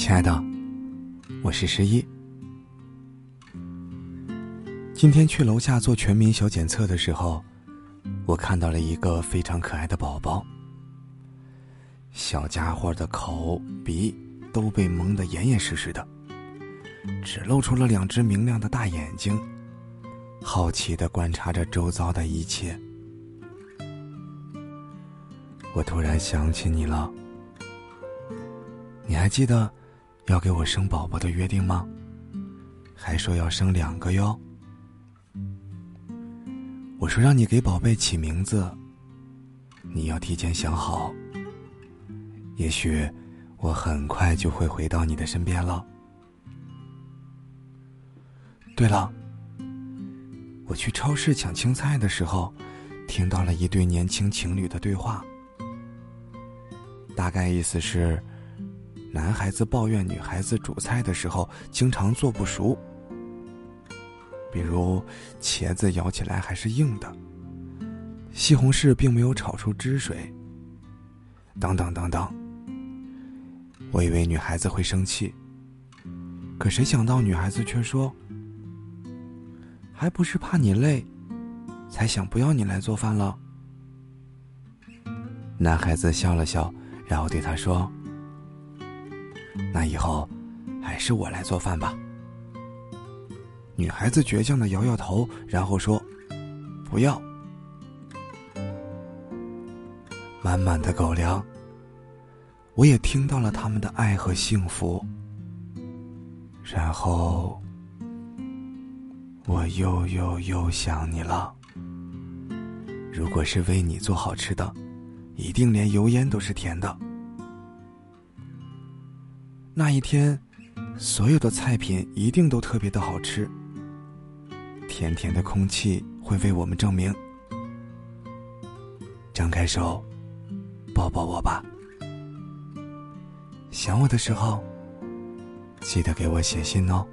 亲爱的，我是十一。今天去楼下做全民小检测的时候，我看到了一个非常可爱的宝宝。小家伙的口鼻都被蒙得严严实实的，只露出了两只明亮的大眼睛，好奇的观察着周遭的一切。我突然想起你了，你还记得要给我生宝宝的约定吗？还说要生两个哟。我说让你给宝贝起名字，你要提前想好。也许我很快就会回到你的身边了。对了，我去超市抢青菜的时候，听到了一对年轻情侣的对话。大概意思是，男孩子抱怨女孩子煮菜的时候经常做不熟，比如茄子咬起来还是硬的，西红柿并没有炒出汁水，等等等等。我以为女孩子会生气，可谁想到女孩子却说：“还不是怕你累，才想不要你来做饭了。”男孩子笑了笑。然后对她说：“那以后还是我来做饭吧。”女孩子倔强的摇摇头，然后说：“不要。”满满的狗粮，我也听到了他们的爱和幸福。然后，我又又又想你了。如果是为你做好吃的。一定连油烟都是甜的。那一天，所有的菜品一定都特别的好吃。甜甜的空气会为我们证明。张开手，抱抱我吧。想我的时候，记得给我写信哦。